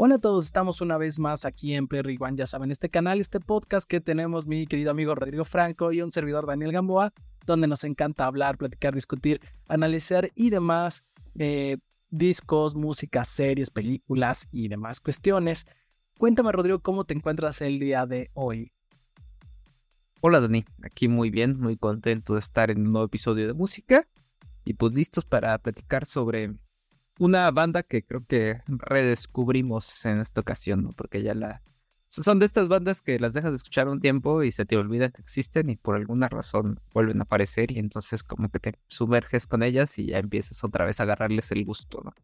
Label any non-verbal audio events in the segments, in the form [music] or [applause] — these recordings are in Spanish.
Hola a todos, estamos una vez más aquí en Play One, ya saben, este canal, este podcast que tenemos mi querido amigo Rodrigo Franco y un servidor Daniel Gamboa, donde nos encanta hablar, platicar, discutir, analizar y demás eh, discos, música, series, películas y demás cuestiones. Cuéntame Rodrigo, ¿cómo te encuentras el día de hoy? Hola Dani, aquí muy bien, muy contento de estar en un nuevo episodio de música y pues listos para platicar sobre una banda que creo que redescubrimos en esta ocasión, ¿no? Porque ya la... Son de estas bandas que las dejas de escuchar un tiempo y se te olvida que existen y por alguna razón vuelven a aparecer y entonces como que te sumerges con ellas y ya empiezas otra vez a agarrarles el gusto, ¿no?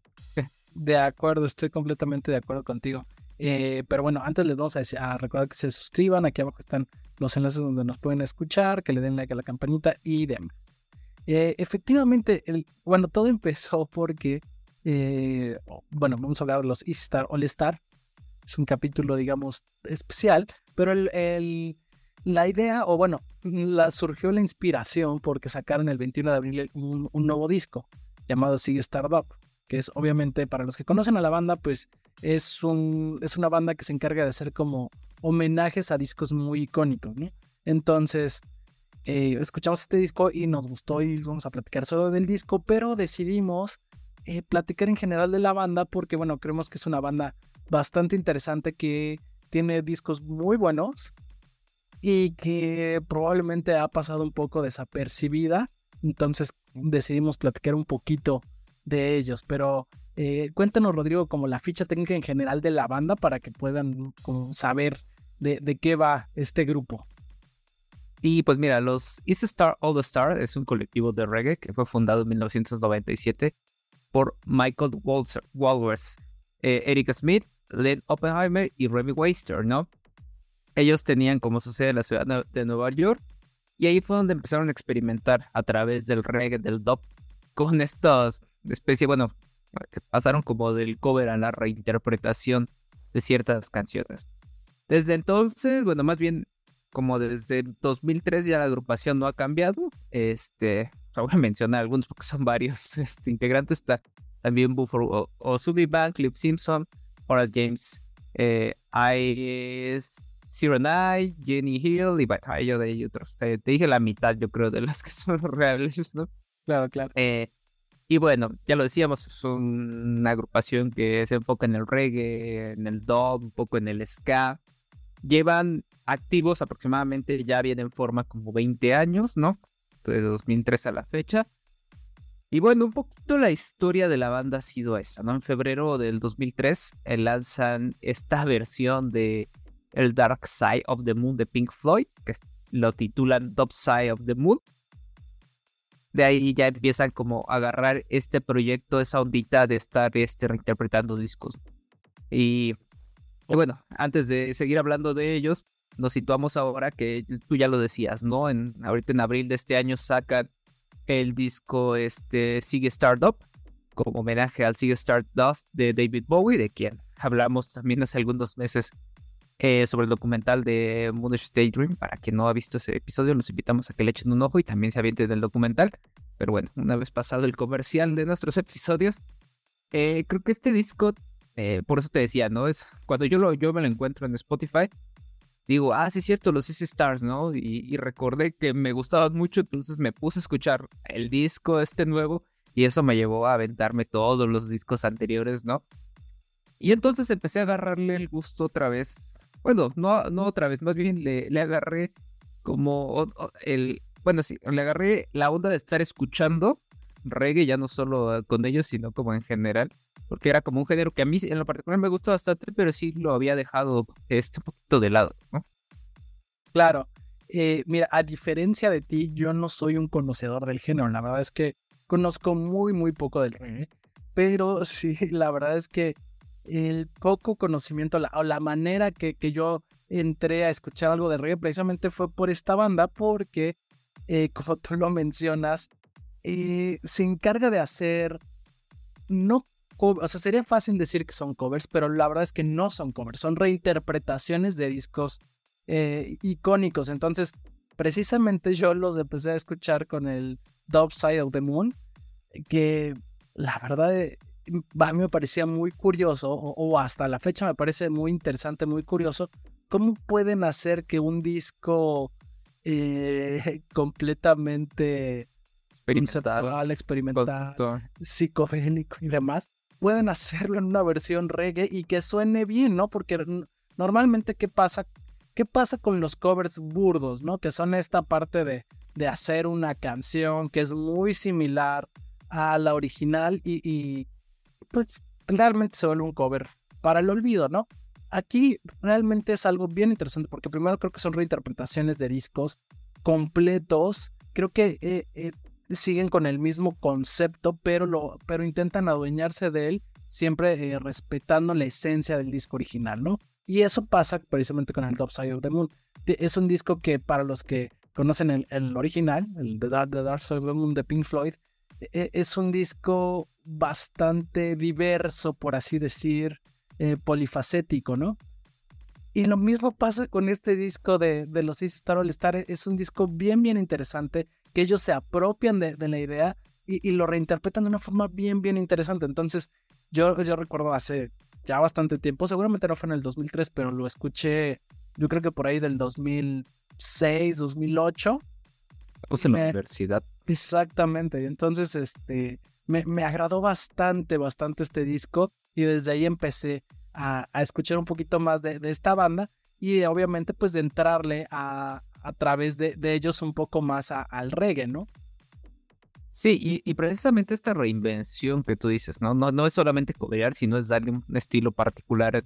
De acuerdo, estoy completamente de acuerdo contigo. Eh, pero bueno, antes les vamos a, decir, a recordar que se suscriban, aquí abajo están los enlaces donde nos pueden escuchar, que le den like a la campanita y demás. Eh, efectivamente, el, bueno, todo empezó porque eh, bueno, vamos a hablar de los East Star All Star. Es un capítulo, digamos, especial, pero la idea, o bueno, la, surgió la inspiración porque sacaron el 21 de abril un, nuevo disco llamado Sigue Startup, que es obviamente para los que conocen a la banda, pues es, un, es una banda que se encarga de hacer como homenajes a discos muy icónicos. Entonces, eh, escuchamos este disco y nos gustó y vamos a platicar solo del disco, pero decidimos eh, platicar en general de la banda porque, bueno, creemos que es una banda bastante interesante que tiene discos muy buenos y que probablemente ha pasado un poco desapercibida. Entonces decidimos platicar un poquito de ellos. Pero eh, cuéntanos, Rodrigo, como la ficha técnica en general de la banda para que puedan saber de, qué va este grupo. Sí, pues mira, los East Star All the Star es un colectivo de reggae que fue fundado en 1997 por Michael Walters, eh, Eric Smith, Len Oppenheimer y Remy Waster, ¿no? Ellos tenían como su sede en la ciudad de Nueva York y ahí fue donde empezaron a experimentar a través del reggae, del dub, con estas especies, bueno, pasaron como del cover a la reinterpretación de ciertas canciones. Desde entonces, bueno, más bien como desde 2003 ya la agrupación no ha cambiado. Este, voy a mencionar algunos porque son varios [laughs] este, integrantes. Está también Buffer o, o Bank, Cliff Simpson, Horace James, eh, I, Jenny Hill y yo de otros. Te, dije la mitad, yo creo, de las que [laughs] son reales, ¿no? Claro, claro. Eh, y bueno, ya lo decíamos, es una agrupación que se enfoca en el reggae, en el dub, un poco en el ska. Llevan activos aproximadamente, ya vienen en forma como 20 años, ¿no? De 2003 a la fecha. Y bueno, un poquito la historia de la banda ha sido esa, ¿no? En febrero del 2003 eh, lanzan esta versión de El Dark Side of the Moon de Pink Floyd, que lo titulan Top Side of the Moon. De ahí ya empiezan como a agarrar este proyecto, esa ondita de estar este, reinterpretando discos. Y, y bueno, antes de seguir hablando de ellos, nos situamos ahora que tú ya lo decías, ¿no? En, ahorita en abril de este año sacan el disco este, Sigue Startup como homenaje al Sigue Stardust de David Bowie, de quien hablamos también hace algunos meses eh, sobre el documental de Moonage Daydream. Para quien no ha visto ese episodio, los invitamos a que le echen un ojo y también se avienten del documental. Pero bueno, una vez pasado el comercial de nuestros episodios, eh, creo que este disco, eh, por eso te decía, ¿no? Es cuando yo, lo, yo me lo encuentro en Spotify, digo, ah, sí es cierto, los Easy Stars, ¿no? Y, recordé que me gustaban mucho, entonces me puse a escuchar el disco este nuevo y eso me llevó a aventarme todos los discos anteriores, ¿no? Y entonces empecé a agarrarle el gusto otra vez. Bueno, no, no otra vez, más bien le, le agarré como el... Bueno, sí, le agarré la onda de estar escuchando reggae, ya no solo con ellos, sino como en general porque era como un género que a mí en lo particular me gustó bastante, pero sí lo había dejado este poquito de lado, ¿no? Claro. Eh, mira, a diferencia de ti, yo no soy un conocedor del género. La verdad es que conozco muy, muy poco del reggae. Pero [laughs] sí, la verdad es que el poco conocimiento la, o la manera que, que, yo entré a escuchar algo de reggae precisamente fue por esta banda, porque, eh, [laughs] como tú lo mencionas, eh, se encarga de hacer no o sea, sería fácil decir que son covers, pero la verdad es que no son covers, son reinterpretaciones de discos eh, icónicos. Entonces, precisamente yo los empecé a escuchar con el Dove Side of the Moon, que la verdad, a mí me parecía muy curioso, o, hasta la fecha me parece muy interesante, muy curioso, cómo pueden hacer que un disco eh, [laughs] completamente experimental, experimental, psicodélico y demás, pueden hacerlo en una versión reggae y que suene bien, ¿no? Porque normalmente, ¿qué pasa? ¿Qué pasa con los covers burdos, ¿no? Que son esta parte de, de hacer una canción que es muy similar a la original y, pues realmente se vuelve un cover para el olvido, ¿no? Aquí realmente es algo bien interesante porque primero creo que son reinterpretaciones de discos completos. Creo que eh, eh, siguen con el mismo concepto, pero, lo, pero intentan adueñarse de él, siempre eh, respetando la esencia del disco original, ¿no? Y eso pasa precisamente con el Top Side of the Moon. Es un disco que para los que conocen el, original, el The Dark, Side of the Moon de Pink Floyd, e, e, es un disco bastante diverso, por así decir, eh, polifacético, ¿no? Y lo mismo pasa con este disco de, de los Easy Star All Star. Es un disco bien, bien interesante que ellos se apropian de, la idea y, lo reinterpretan de una forma bien, bien interesante. Entonces, yo, yo recuerdo hace ya bastante tiempo, seguramente no fue en el 2003, pero lo escuché, yo creo que por ahí del 2006, 2008. Puse en la universidad. Exactamente, y entonces este, me, me, agradó bastante, bastante este disco y desde ahí empecé a, a escuchar un poquito más de, de, esta banda y obviamente pues de entrarle a, a través de, ellos un poco más al reggae, ¿no? Sí, y, precisamente esta reinvención que tú dices, ¿no? No, no es solamente copiar, sino es darle un estilo particular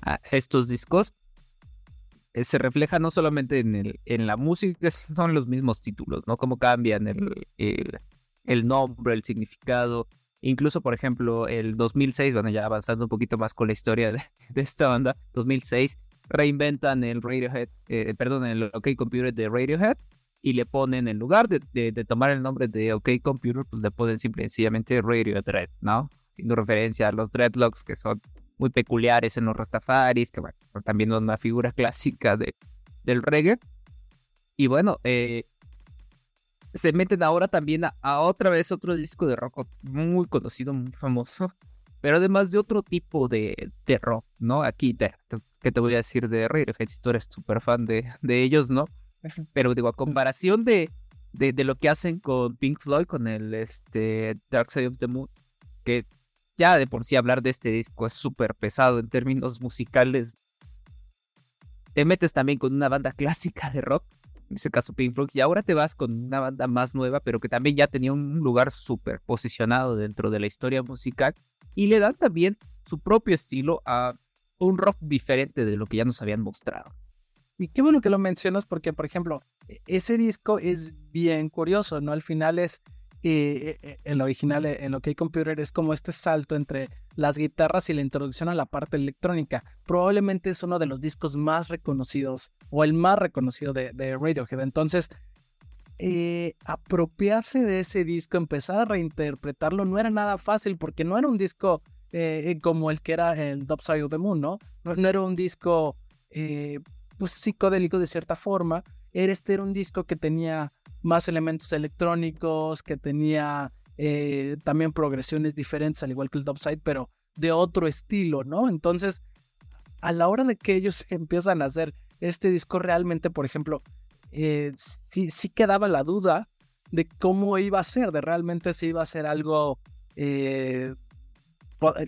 a, estos, discos. Eh, se refleja no solamente en, el, en la música, son los mismos títulos, ¿no? Cómo cambian el, el, nombre, el significado. Incluso, por ejemplo, el 2006, bueno, ya avanzando un poquito más con la historia de, de esta banda, 2006 reinventan el Radiohead, eh, perdón, el OK Computer de Radiohead y le ponen, en lugar de, de, tomar el nombre de OK Computer, pues le ponen simplemente Radiohead, ¿no? Haciendo referencia a los dreadlocks que son muy peculiares en los Rastafaris, que bueno, son también una figura [laughs] clásica de, del reggae. Y bueno, eh, se meten ahora también a, otra vez otro disco de rock muy conocido, muy famoso, pero además de otro tipo de, de rock, ¿no? Aquí te, ¿qué te voy a decir de Radiohead si tú eres súper fan de, de ellos, ¿no? Pero digo, a comparación de, de, lo que hacen con Pink Floyd, con el este, Dark Side of the Moon, que ya de por sí hablar de este disco es súper pesado en términos musicales. Te metes también con una banda clásica de rock, en ese caso Pink Floyd, y ahora te vas con una banda más nueva, pero que también ya tenía un lugar súper posicionado dentro de la historia musical, y le dan también su propio estilo a un rock diferente de lo que ya nos habían mostrado. Y qué bueno que lo mencionas porque, por ejemplo, e-, ese disco es bien curioso, ¿no? Al final es, eh, eh, el original, en OK Computer, es como este salto entre las guitarras y la introducción a la parte electrónica. Probablemente es uno de los discos más reconocidos o el más reconocido de, Radiohead. Entonces, eh, apropiarse de ese disco, empezar a reinterpretarlo, no era nada fácil porque no era un disco eh, como el que era el Top Side of the Moon, ¿no? No, era un disco eh, pues psicodélico de cierta forma, este era un disco que tenía más elementos electrónicos, que tenía eh, también progresiones diferentes, al igual que el Top Side, pero de otro estilo, ¿no? Entonces, a la hora de que ellos [laughs] empiezan a hacer este disco, realmente, por ejemplo, sí, sí, quedaba la duda de cómo iba a ser, de realmente si iba a ser algo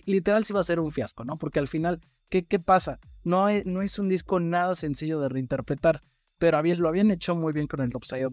literal sí va a ser un fiasco, ¿no? Porque al final, ¿qué, qué pasa? No es, no es un disco nada sencillo de reinterpretar, pero lo habían hecho muy bien con el Upside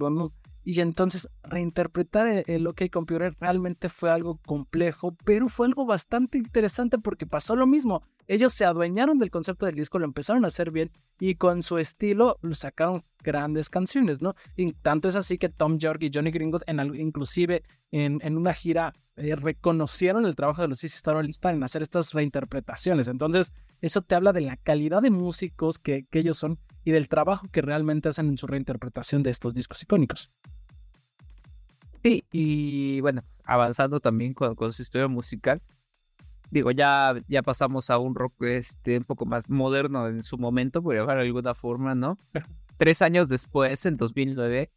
y entonces reinterpretar el, OK Computer realmente fue algo complejo, pero fue algo bastante interesante porque pasó lo mismo. Ellos se adueñaron del concepto del disco, lo empezaron a hacer bien y con su estilo sacaron grandes canciones, ¿no? Y tanto es así que Tom York y Johnny Gringos, en, inclusive en, en una gira, eh, reconocieron el trabajo de los Easy Star en hacer estas reinterpretaciones. Entonces, eso te habla de la calidad de músicos que, que ellos son y del trabajo que realmente hacen en su reinterpretación de estos discos icónicos. Sí, y bueno, avanzando también con, su historia musical, digo, ya, ya pasamos a un rock este, un poco más moderno en su momento, por de alguna forma, ¿no? Tres años después, en 2009,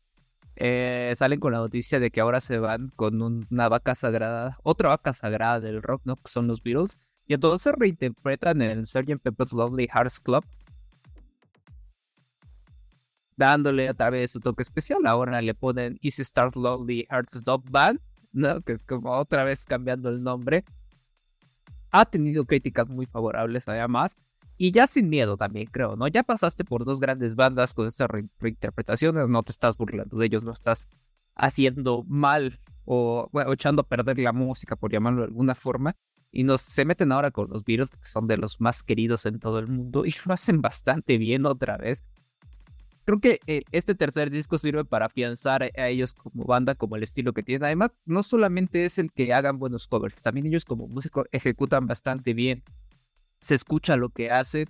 eh, salen con la noticia de que ahora se van con una vaca sagrada, otra vaca sagrada del rock, ¿no? Que son los Beatles. Y entonces reinterpretan el Sgt. Pepper's Lovely Hearts Club. Dándole a través de su toque especial. Ahora le ponen Easy Start Lovely Hearts Stop Band, ¿no? Que es como otra vez cambiando el nombre. Ha tenido críticas muy favorables además. Y ya sin miedo también, creo, ¿no? Ya pasaste por dos grandes bandas con estas reinterpretaciones, no te estás burlando de ellos, no estás haciendo mal o, echando a perder la música, por llamarlo de alguna forma. Y nos se meten ahora con los Beatles, que son de los más queridos en todo el mundo, y lo hacen bastante bien otra vez. Creo que eh, este tercer disco sirve para afianzar a ellos como banda, como el estilo que tienen. Además, no solamente es el que hagan buenos covers, también ellos como músicos ejecutan bastante bien se escucha lo que hace,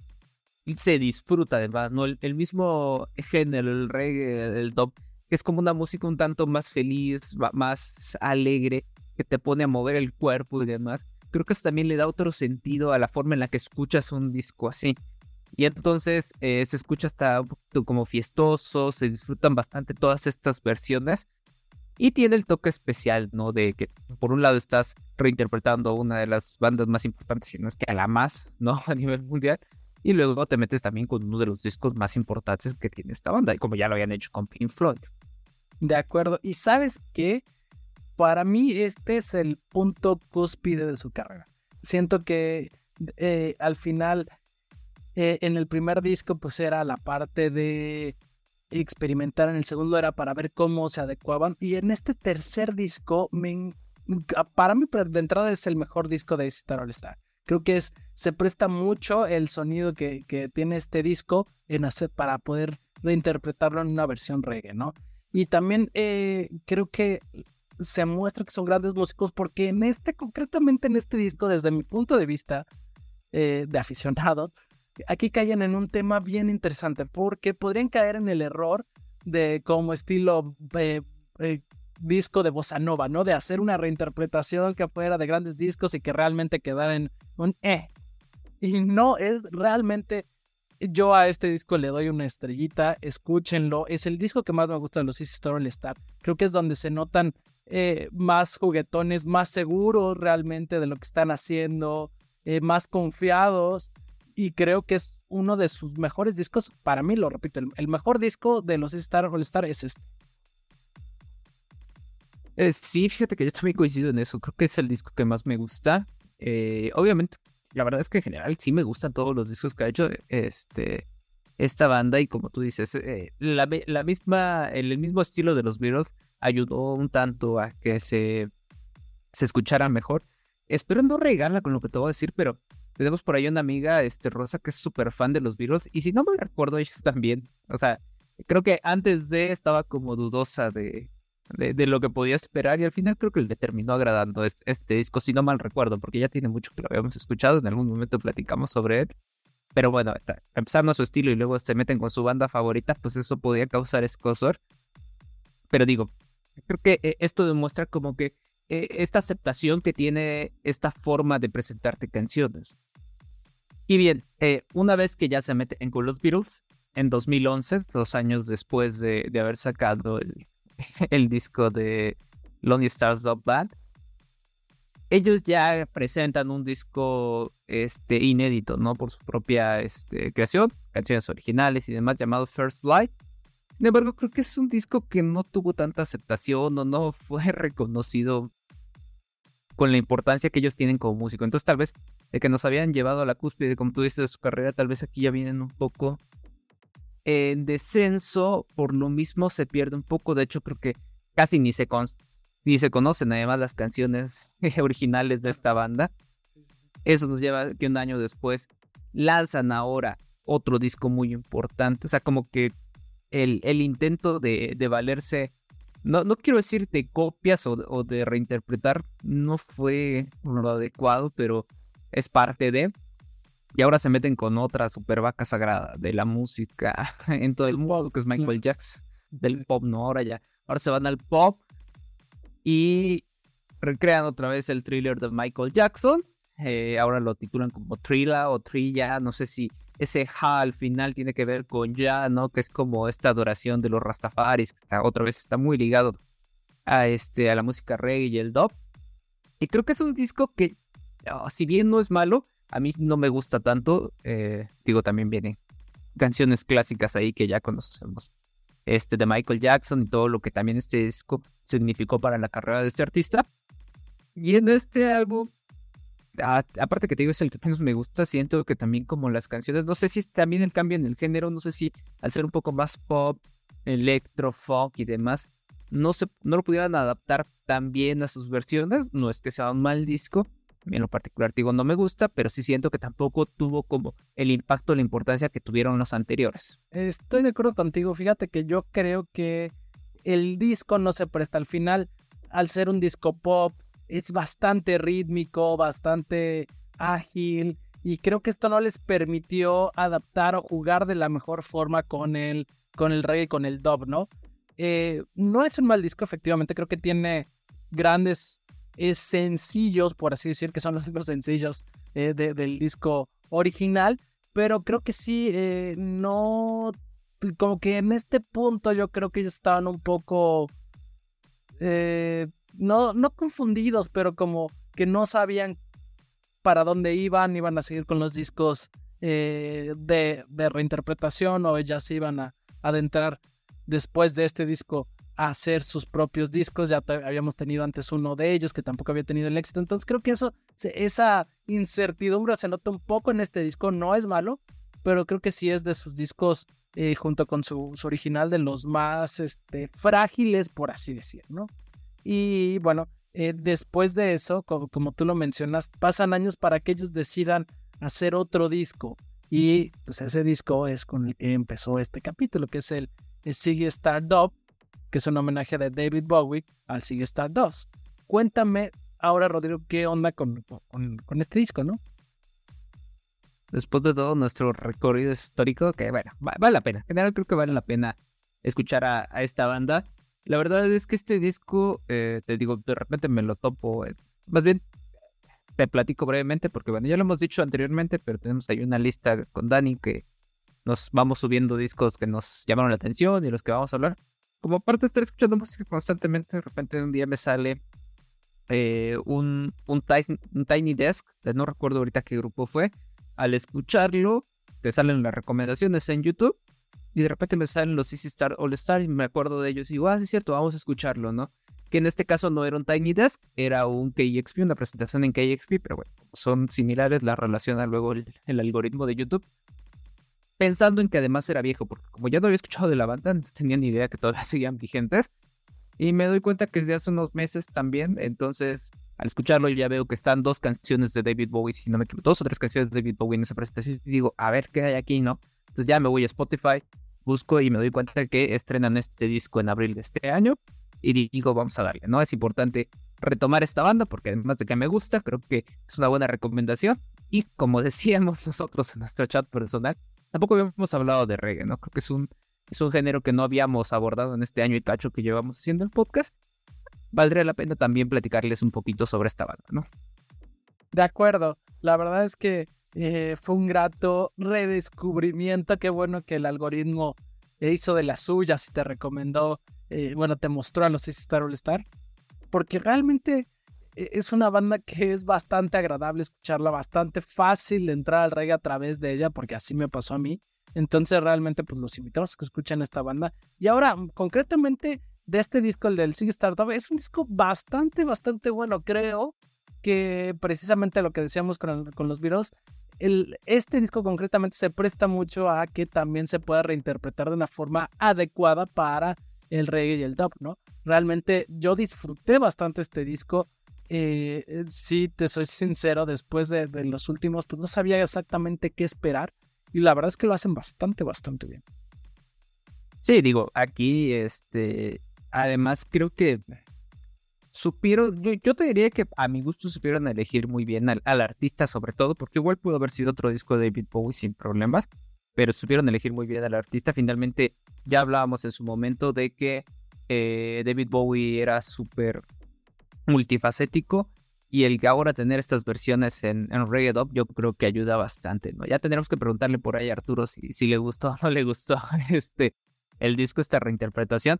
se disfruta además, ¿no? El, mismo género, el reggae, el top, que es como una música un tanto más feliz, más alegre, que te pone a mover el cuerpo y demás. Creo que eso también le da otro sentido a la forma en la que escuchas un disco así. Y entonces eh, se escucha hasta un poquito como fiestoso, se disfrutan bastante todas estas versiones. Y tiene el toque especial, ¿no? De que por un lado estás reinterpretando una de las bandas más importantes, si no es que a la más, ¿no? [laughs] A nivel mundial. Y luego te metes también con uno de los discos más importantes que tiene esta banda, y como ya lo habían hecho con Pink Floyd. De acuerdo. Y sabes qué? Para mí este es el punto cúspide de su carrera. Siento que eh, al final, eh, en el primer disco, pues era la parte de experimentar. En el segundo era para ver cómo se adecuaban. Y en este tercer disco, para mí, de entrada, es el mejor disco de Star All Star. Creo que es, se presta mucho el sonido que, que tiene este disco en hacer, para poder reinterpretarlo en una versión reggae, ¿no? Y también eh, creo que se muestra que son grandes músicos porque en este, concretamente en este disco, desde mi punto de vista eh, de aficionado, aquí caen en un tema bien interesante porque podrían caer en el error de como estilo eh, eh, disco de bossa nova, ¿no? De hacer una reinterpretación que fuera de grandes discos y que realmente quedara en un eh. Y no, es realmente, yo a este disco le doy una estrellita, escúchenlo, es el disco que más me gusta de los Easy Story Star. Creo que es donde se notan eh, más juguetones, más seguros realmente de lo que están haciendo, más confiados y creo que es uno de sus mejores discos. Para mí, lo repito, el, mejor disco de los Star All Star es este. Eh, sí, fíjate que yo también coincido en eso. Creo que es el disco que más me gusta. Eh, obviamente, la verdad es que en general sí me gustan todos los discos que ha hecho este, esta banda. Y como tú dices, eh, la, misma, el, mismo estilo de los Beatles ayudó un tanto a que se, se escuchara mejor. Espero no regala con lo que te voy a decir, pero tenemos por ahí una amiga, este, Rosa, que es súper fan de los Beatles. Y si no me recuerdo, ella también. O sea, creo que antes de estaba como dudosa de, de, lo que podía esperar. Y al final creo que le terminó agradando este, disco, si no mal recuerdo, porque ya tiene mucho que lo habíamos escuchado. En algún momento platicamos sobre él. Pero bueno, empezando a su estilo y luego se meten con su banda favorita, pues eso podía causar escosor. Pero digo, creo que eh, esto demuestra como que eh, esta aceptación que tiene esta forma de presentarte canciones. Y bien, eh, una vez que ya se meten con los Beatles, en 2011, dos años después de, haber sacado [laughs] el, disco de Lonely Stars Dog Band, ellos ya presentan un disco este, inédito, ¿no? Por su propia este, creación, canciones originales y demás, llamado First Light. Sin embargo, creo que es un disco que no tuvo tanta aceptación o no fue [laughs] reconocido con la importancia que ellos tienen como músico. Entonces, tal vez de que nos habían llevado a la cúspide, como tú dices, de su carrera, tal vez aquí ya vienen un poco en descenso, por lo mismo se pierde un poco, de hecho creo que casi ni se, ni se conocen además las canciones [laughs] originales de esta banda. Eso nos lleva que un año después lanzan ahora otro disco muy importante, o sea, como que el, el intento de, de valerse no, no quiero decir de copias o, o, de reinterpretar, no fue lo adecuado, pero es parte de. Y ahora se meten con otra super vaca sagrada de la música [laughs] en todo el mundo, que es Michael Jackson, del pop, ¿no? Ahora ya. Ahora se van al pop y recrean otra vez el thriller de Michael Jackson. Eh, ahora lo titulan como Trilla o Trilla, no sé si ese ja al final tiene que ver con ya, ¿no? Que es como esta adoración de los Rastafaris, que está, otra vez está muy ligado a, este, a la música reggae y el dub. Y creo que es un disco que, ah, si bien no es malo, a mí no me gusta tanto. Eh, digo, también vienen canciones clásicas ahí que ya conocemos. Este de Michael Jackson y todo lo que también este disco significó para la carrera de este artista. Y en este álbum aparte que te digo, es el que menos me gusta, siento que también como las canciones, no sé si es también el cambio en el género, no sé si al ser un poco más pop, electro, folk y demás, no, se, no lo pudieran adaptar tan bien a sus versiones, no es que sea un mal disco, en lo particular digo no me gusta, pero sí siento que tampoco tuvo como el impacto, la importancia que tuvieron los anteriores. Estoy de acuerdo contigo, fíjate que yo creo que el disco no se presta al final, al ser un disco pop, es bastante rítmico, bastante ágil y creo que esto no les permitió adaptar o jugar de la mejor forma con el, con el reggae y con el dub, ¿no? Eh, no es un mal disco, efectivamente, creo que tiene grandes sencillos, por así decir, que son los, los sencillos eh, del disco original, pero creo que sí, eh, no, como que en este punto yo creo que ellos estaban un poco no, no confundidos, pero como que no sabían para dónde iban, iban a seguir con los discos eh, de, reinterpretación o ya se iban a adentrar después de este disco hacer sus propios discos. Ya habíamos tenido antes uno de ellos que tampoco había tenido el éxito. Entonces creo que eso, esa incertidumbre se nota un poco en este disco. No es malo, pero creo que sí es de sus discos eh, junto con su, original de los más este, frágiles, por así decir, ¿no? Y bueno, eh, después de eso, como, tú lo mencionas, pasan años para que ellos decidan hacer otro disco. Y pues ese disco es con el que empezó este capítulo, que es el, Sigue Star Dub, que es un homenaje de David Bowie al Sigue Star 2. Cuéntame ahora, Rodrigo, qué onda con, con, este disco, ¿no? Después de todo nuestro recorrido histórico, que bueno, vale la pena. En general creo que vale la pena escuchar a esta banda. La verdad es que este disco, eh, te digo, de repente me lo topo. Más bien, te platico brevemente, porque bueno, ya lo hemos dicho anteriormente, pero tenemos ahí una lista con Dani que nos vamos subiendo discos que nos llamaron la atención y los que vamos a hablar. Como parte de estar escuchando música constantemente, de repente un día me sale eh, un, un, Tiny Desk, no recuerdo ahorita qué grupo fue. Al escucharlo, te salen las recomendaciones en YouTube y de repente me salen los Easy Star All Star y me acuerdo de ellos y digo, ah, es cierto, vamos a escucharlo, ¿no? Que en este caso no era un Tiny Desk, era un KXP, una presentación en KXP, pero bueno, son similares, la relaciona luego el, algoritmo de YouTube. Pensando en que además era viejo, porque como ya no había escuchado de la banda, no tenía ni idea que todavía [laughs] seguían vigentes. Y me doy cuenta que es de hace unos meses también, entonces al escucharlo ya veo que están dos canciones de David Bowie, si no me equivoco, dos o tres canciones de David Bowie en esa presentación y digo, a ver qué hay aquí, ¿no? Entonces ya me voy a Spotify, busco y me doy cuenta que estrenan este disco en abril de este año y digo, vamos a darle, ¿no? Es importante retomar esta banda porque además de que me gusta, creo que es una buena recomendación. Y como decíamos [laughs] nosotros en nuestro chat personal, tampoco habíamos hablado de reggae, ¿no? Creo que es un, es un género que no habíamos abordado en este año y cacho que llevamos haciendo el podcast. Valdría la pena también platicarles un poquito sobre esta banda, ¿no? De acuerdo. La verdad es que eh, fue un grato redescubrimiento. Qué bueno que el algoritmo hizo de las suyas y te recomendó, eh, bueno, te mostró a los Star All Star. Porque realmente es una banda que es bastante agradable escucharla, bastante fácil entrar al reggae a través de ella, porque así me pasó a mí. Entonces realmente pues los invitamos a que escuchen esta banda. Y ahora, concretamente de este disco, el del Sig Startup, es un disco bastante, bastante bueno. Creo que precisamente lo que decíamos con, con los virus, este disco concretamente se presta mucho a que también se pueda reinterpretar de una forma adecuada para el reggae y el dub, ¿no? Realmente yo disfruté bastante este disco. Eh, eh, sí, te soy sincero, después de, los últimos, pues no sabía exactamente qué esperar. Y la verdad es que lo hacen bastante, bastante bien. Sí, digo, aquí, este, además creo que supieron, yo, te diría que a mi gusto supieron elegir muy bien al, artista sobre todo, porque igual pudo haber sido otro disco de David Bowie sin problemas, pero supieron elegir muy bien al artista. Finalmente, ya hablábamos en su momento de que eh, David Bowie era súper multifacético Y el que ahora tener estas versiones en, en Dub, yo creo que ayuda bastante, ¿no? Ya tendremos que preguntarle por ahí a Arturo si, si le gustó o no le gustó [laughs] este, el disco, esta reinterpretación.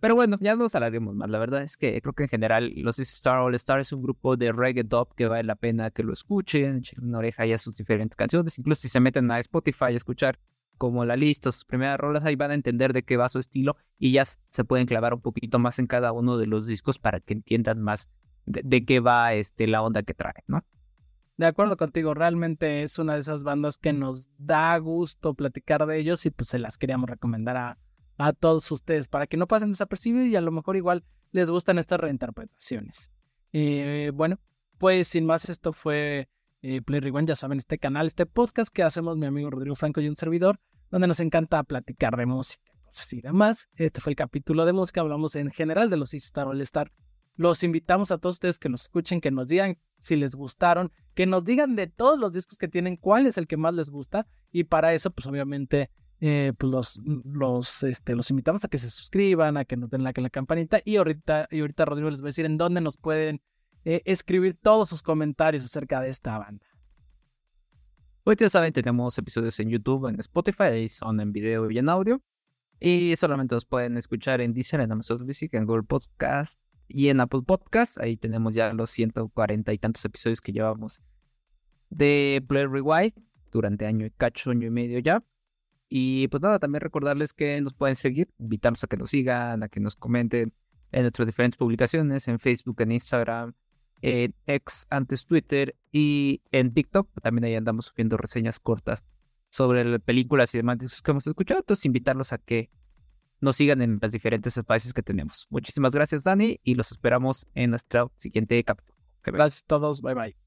Pero bueno, ya nos alarguemos más. La verdad es que creo que en general los Star All Star es un grupo de reggae dub que vale la pena que lo escuchen, echen una oreja ya sus diferentes canciones. Incluso si se meten a Spotify a escuchar como la lista, sus primeras rolas, ahí van a entender de qué va su estilo y ya se pueden clavar un poquito más en cada uno de los discos para que entiendan más de, qué va este, la onda que trae, ¿no? De acuerdo contigo, realmente es una de esas bandas que nos da gusto platicar de ellos y pues se las queríamos recomendar a, a todos ustedes para que no pasen desapercibidos y a lo mejor igual les gustan estas reinterpretaciones. Eh, bueno, pues sin más, esto fue eh, Play Rewind, ya saben, este canal, este podcast que hacemos mi amigo Rodrigo Franco y un servidor, donde nos encanta platicar de música, y demás. Este fue el capítulo de música, hablamos en general de los Star All Star. Los invitamos a todos ustedes que nos escuchen, que nos digan si les gustaron, que nos digan de todos los discos que tienen cuál es el que más les gusta y para eso pues obviamente eh, pues los, los, este, los invitamos a que se suscriban, a que nos den like la campanita y ahorita, y ahorita Rodrigo les va a decir en dónde nos pueden eh, escribir todos sus comentarios acerca de esta banda. Hoy ya saben, tenemos episodios en YouTube, en Spotify, son en video y en audio. Y solamente nos pueden escuchar en Deezer, en Amazon Music, en Google Podcast y en Apple Podcast. Ahí tenemos ya los 140 y tantos episodios que llevamos de Play Rewind durante año y cacho, año y medio ya. Y pues nada, también recordarles que nos pueden seguir, invitarnos a que nos sigan, a que nos comenten en nuestras diferentes publicaciones, en Facebook, en Instagram, en X, antes Twitter y en TikTok. También ahí andamos subiendo reseñas cortas sobre películas y demás que hemos escuchado. Entonces, invitarlos a que nos sigan en los diferentes espacios que tenemos. Muchísimas gracias, Dani, y los esperamos en nuestro siguiente capítulo. Gracias a todos. Bye bye.